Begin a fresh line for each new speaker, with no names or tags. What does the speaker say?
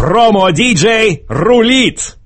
Промо-диджей рулит!